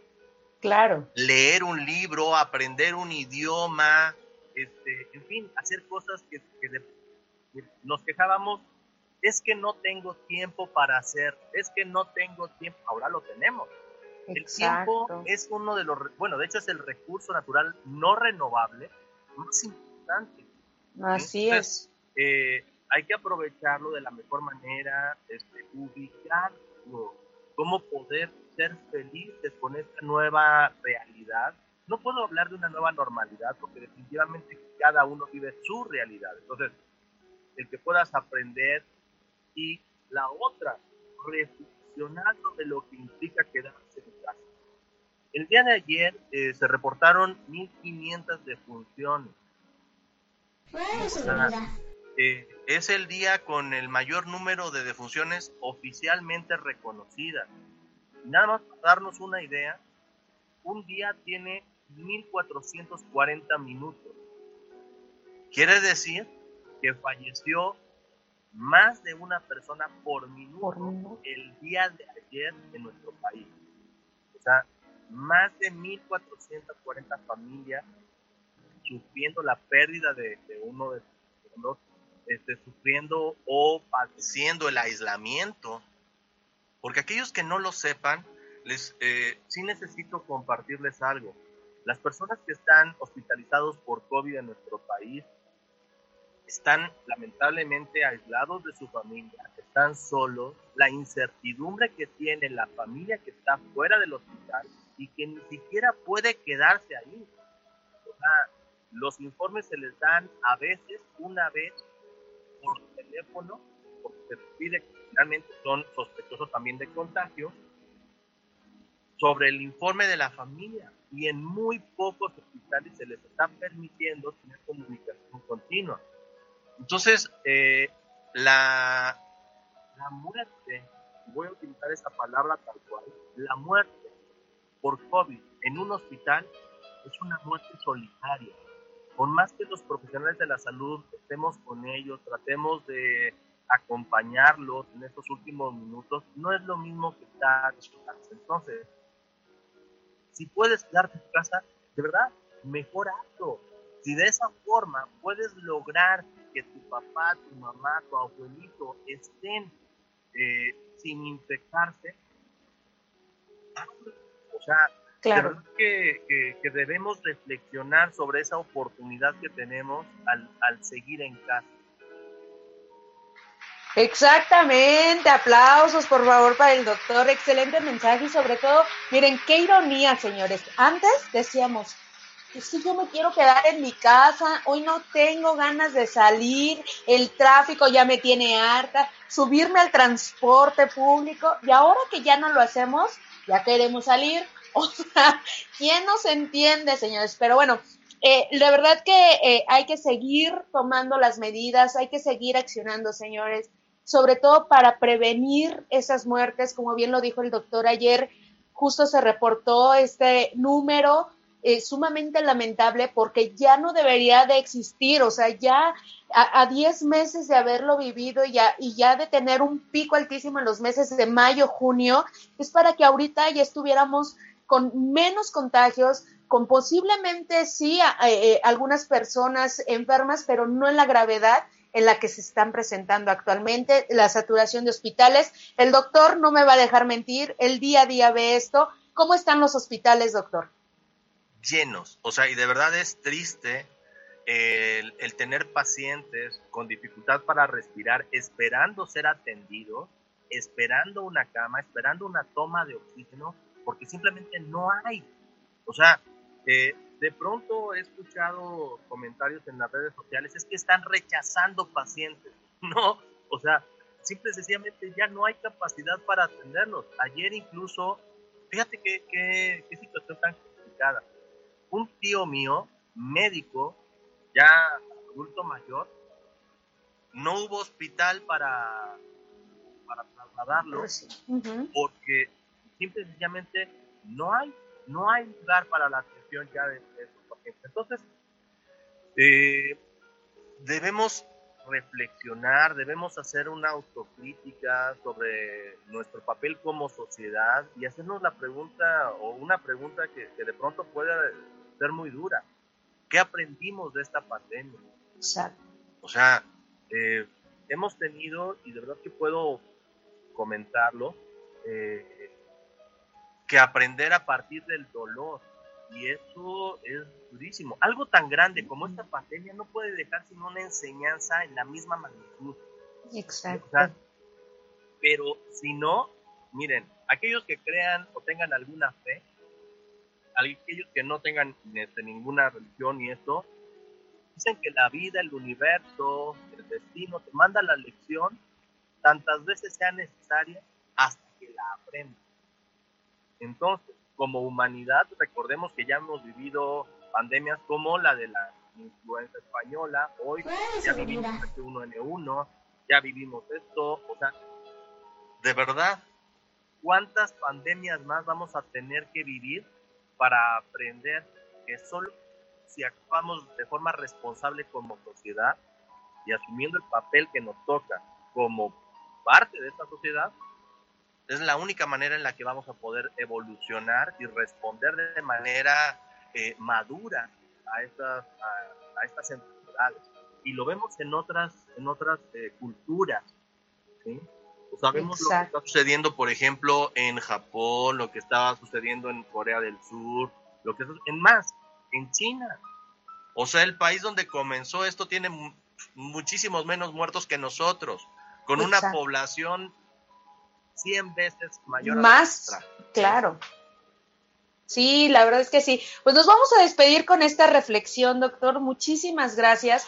Claro. Leer un libro, aprender un idioma, este, en fin, hacer cosas que, nos quejábamos, es que no tengo tiempo para hacer, es que no tengo tiempo, ahora lo tenemos. El tiempo es uno de los, bueno, de hecho es el recurso natural no renovable más importante. Así es. Eh, hay que aprovecharlo de la mejor manera, este, ubicarlo, cómo poder ser felices con esta nueva realidad. No puedo hablar de una nueva normalidad porque definitivamente cada uno vive su realidad. Entonces, el que puedas aprender y la otra, reflexionando de lo que implica quedarse en casa. El día de ayer eh, se reportaron 1.500 defunciones. Eh, es el día con el mayor número de defunciones oficialmente reconocidas. Nada más para darnos una idea, un día tiene 1440 minutos. Quiere decir que falleció más de una persona por minuto, el día de ayer en nuestro país. O sea, más de 1440 familias sufriendo la pérdida de, uno de sus miembros, este, sufriendo o padeciendo el aislamiento. Porque aquellos que no lo sepan, les, eh, sí necesito compartirles algo. Las personas que están hospitalizados por COVID en nuestro país están lamentablemente aislados de su familia, están solos, la incertidumbre que tiene la familia que está fuera del hospital y que ni siquiera puede quedarse ahí. O sea, los informes se les dan a veces una vez por teléfono, porque se pide que finalmente son sospechosos también de contagio, sobre el informe de la familia. Y en muy pocos hospitales se les está permitiendo tener comunicación continua. Entonces, eh, la, la muerte, voy a utilizar esa palabra tal cual, la muerte por COVID en un hospital es una muerte solitaria. Por más que los profesionales de la salud estemos con ellos, tratemos de acompañarlos en estos últimos minutos, no es lo mismo que estar en Entonces, si puedes quedarte en casa, de verdad, mejor hazlo. Si de esa forma puedes lograr que tu papá, tu mamá, tu abuelito estén eh, sin infectarse, o sea, claro. que, que, debemos reflexionar sobre esa oportunidad que tenemos al, al seguir en casa. Exactamente, aplausos por favor para el doctor, excelente mensaje y sobre todo, miren, qué ironía, señores. Antes decíamos, es que yo me quiero quedar en mi casa, hoy no tengo ganas de salir, el tráfico ya me tiene harta, subirme al transporte público y ahora que ya no lo hacemos, ya queremos salir. O sea, ¿quién nos entiende, señores? Pero bueno, eh, la verdad que eh, hay que seguir tomando las medidas, hay que seguir accionando, señores, sobre todo para prevenir esas muertes, como bien lo dijo el doctor ayer, justo se reportó este número eh, sumamente lamentable porque ya no debería de existir, o sea, ya a 10 meses de haberlo vivido y ya, y ya de tener un pico altísimo en los meses de mayo, junio, es para que ahorita ya estuviéramos con menos contagios, con posiblemente sí eh, algunas personas enfermas, pero no en la gravedad en la que se están presentando actualmente, la saturación de hospitales. El doctor no me va a dejar mentir, el día a día ve esto. ¿Cómo están los hospitales, doctor? llenos. O sea, y de verdad es triste el, tener pacientes con dificultad para respirar, esperando ser atendidos, esperando una cama, esperando una toma de oxígeno, porque simplemente no hay. O sea, eh, de pronto he escuchado comentarios en las redes sociales, es que están rechazando pacientes. No, o sea, simple y sencillamente ya no hay capacidad para atenderlos. Ayer incluso, fíjate qué, qué, qué situación tan complicada un tío mío, médico, ya adulto mayor, no hubo hospital para, para trasladarlo porque simple sencillamente no hay, no hay lugar para la atención ya de, estos pacientes. Entonces, eh, debemos reflexionar, debemos hacer una autocrítica sobre nuestro papel como sociedad y hacernos la pregunta o una pregunta que, que de pronto pueda ser muy dura. ¿Qué aprendimos de esta pandemia? O sea, eh, hemos tenido, y de verdad que puedo comentarlo, eh, que aprender a partir del dolor. Y eso es durísimo. Algo tan grande como esta pandemia no puede dejar sin una enseñanza en la misma magnitud. Exacto. pero si no, miren, aquellos que crean o tengan alguna fe, aquellos que no tengan este, ninguna religión y esto, dicen que la vida, el universo, el destino te manda la lección tantas veces sea necesaria hasta que la aprendas. Entonces, como humanidad, recordemos que ya hemos vivido pandemias como la de la influenza española, hoy ya vivimos H1N1, ya vivimos esto, o sea, de verdad, ¿cuántas pandemias más vamos a tener que vivir para aprender que solo si actuamos de forma responsable como sociedad y asumiendo el papel que nos toca como parte de esta sociedad, es la única manera en la que vamos a poder evolucionar y responder de manera eh, madura a estas, a, estas enfermedades. Y lo vemos en otras, en otras eh, culturas. ¿sí? sabemos lo que está sucediendo, por ejemplo, en Japón, lo que estaba sucediendo en Corea del Sur, lo que en más, en China. O sea, el país donde comenzó esto tiene muchísimos menos muertos que nosotros, con una población 100 veces mayor. Más, claro. Sí, la verdad es que sí. Pues nos vamos a despedir con esta reflexión, doctor. Muchísimas gracias.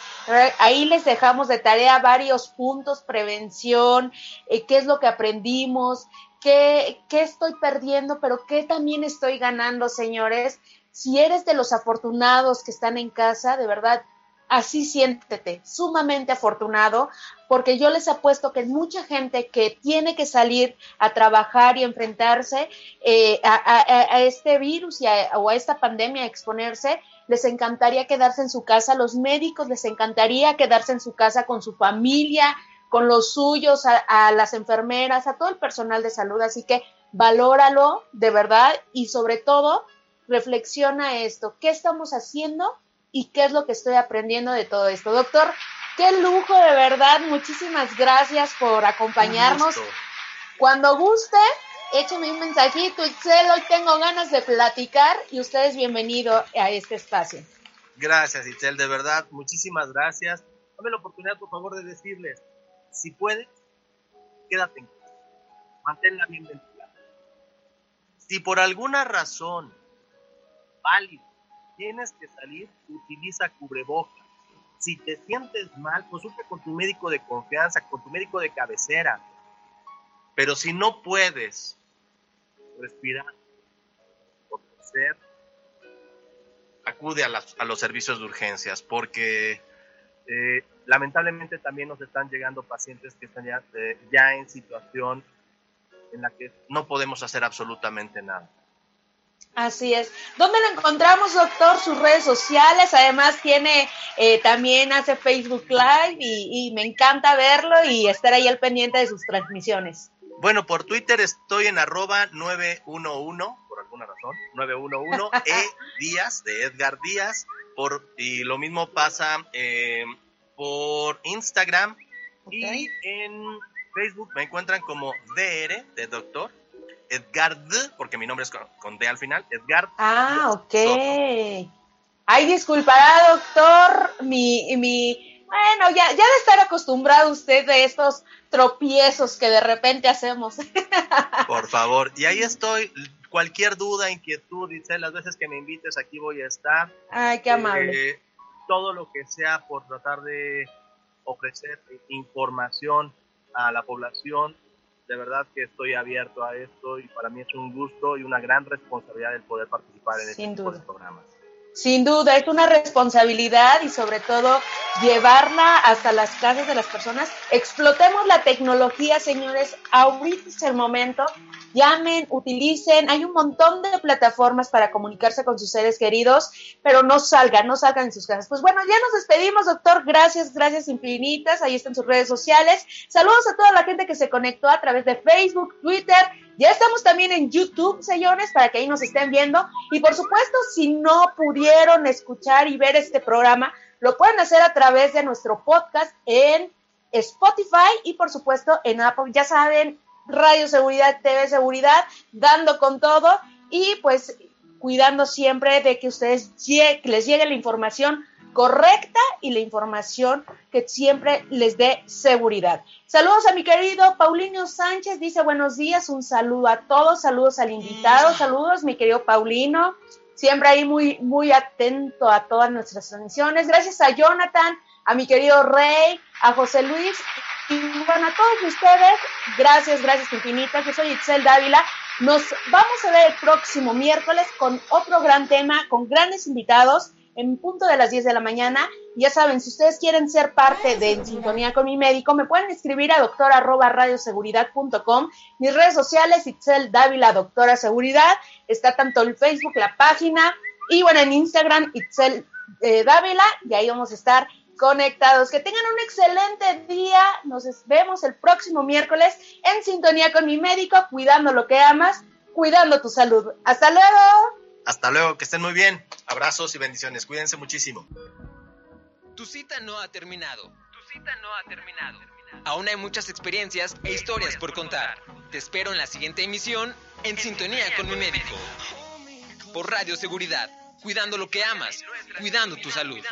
Ahí les dejamos de tarea varios puntos, prevención, eh, qué es lo que aprendimos, qué, qué estoy perdiendo, pero qué también estoy ganando, señores. Si eres de los afortunados que están en casa, de verdad, así siéntete sumamente afortunado, porque yo les apuesto que mucha gente que tiene que salir a trabajar y enfrentarse eh, a, este virus y o a esta pandemia, a exponerse, les encantaría quedarse en su casa, los médicos les encantaría quedarse en su casa con su familia, con los suyos, a las enfermeras, a todo el personal de salud, así que valóralo de verdad y sobre todo reflexiona esto, ¿qué estamos haciendo y qué es lo que estoy aprendiendo de todo esto. Doctor, qué lujo de verdad, muchísimas gracias por acompañarnos. Cuando guste, écheme un mensajito, Itzel, hoy tengo ganas de platicar y usted es bienvenido a este espacio. Gracias, Itzel, de verdad, muchísimas gracias. Dame la oportunidad, por favor, de decirles, si puedes, quédate en casa, manténla bien ventilada. Si por alguna razón válida tienes que salir, utiliza cubrebocas. Si te sientes mal, consulta con tu médico de confianza, con tu médico de cabecera. Pero si no puedes respirar o ser, acude a, los servicios de urgencias porque eh, lamentablemente también nos están llegando pacientes que están eh, ya en situación en la que no podemos hacer absolutamente nada. Así es. ¿Dónde lo encontramos, doctor? Sus redes sociales. Además, tiene eh, también hace Facebook Live y, y, me encanta verlo y estar ahí al pendiente de sus transmisiones. Bueno, por Twitter estoy en arroba 911, por alguna razón, 911 E Díaz, de Edgar Díaz. Por, y lo mismo pasa eh, por Instagram y en Facebook me encuentran como DR, de doctor, Edgard, porque mi nombre es con, D al final, Edgar. Ah, ok. Ay, disculpará, doctor, mi, mi, bueno, ya, ya de estar acostumbrado usted de estos tropiezos que de repente hacemos. Por favor, y ahí estoy. Cualquier duda, inquietud, dice, las veces que me invites aquí voy a estar. Ay, qué amable. Eh, todo lo que sea por tratar de ofrecer información a la población de verdad que estoy abierto a esto y para mí es un gusto y una gran responsabilidad el poder participar en este tipo de programas. Sin duda, es una responsabilidad y sobre todo llevarla hasta las casas de las personas. Explotemos la tecnología, señores. Ahorita es el momento. Llamen, utilicen. Hay un montón de plataformas para comunicarse con sus seres queridos, pero no salgan, no salgan de sus casas. Pues bueno, ya nos despedimos, doctor. Gracias, gracias infinitas. Ahí están sus redes sociales. Saludos a toda la gente que se conectó a través de Facebook, Twitter, ya estamos también en YouTube, señores, para que ahí nos estén viendo. Y por supuesto, si no pudieron escuchar y ver este programa, lo pueden hacer a través de nuestro podcast en Spotify y por supuesto en Apple. Ya saben, Radio Seguridad, TV Seguridad, dando con todo. Y pues cuidando siempre de que ustedes les llegue la información correcta y la información que siempre les dé seguridad. Saludos a mi querido Paulinho Sánchez, dice buenos días, un saludo a todos, saludos al invitado, saludos mi querido Paulino, siempre ahí muy, muy atento a todas nuestras transmisiones. Gracias a Jonathan, a mi querido Rey, a José Luis y bueno, a todos ustedes, gracias, gracias infinitas. Yo soy Itzel Dávila. Nos vamos a ver el próximo miércoles con otro gran tema, con grandes invitados en punto de las 10 de la mañana. Ya saben, si ustedes quieren ser parte de En Sintonía con mi médico, me pueden escribir a doctora.radioseguridad.com. Mis redes sociales, Itzel Dávila, Doctora Seguridad. Está tanto en Facebook, la página, y bueno, en Instagram, Itzel eh, Dávila, y ahí vamos a estar conectados. Que tengan un excelente día. Nos vemos el próximo miércoles en sintonía con mi médico, cuidando lo que amas, cuidando tu salud. Hasta luego. Hasta luego, que estén muy bien. Abrazos y bendiciones. Cuídense muchísimo. Tu cita no ha terminado. Tu cita no ha terminado. Aún hay muchas experiencias e historias por contar. Te espero en la siguiente emisión en sintonía con mi médico. Por Radio Seguridad, cuidando lo que amas, cuidando tu salud.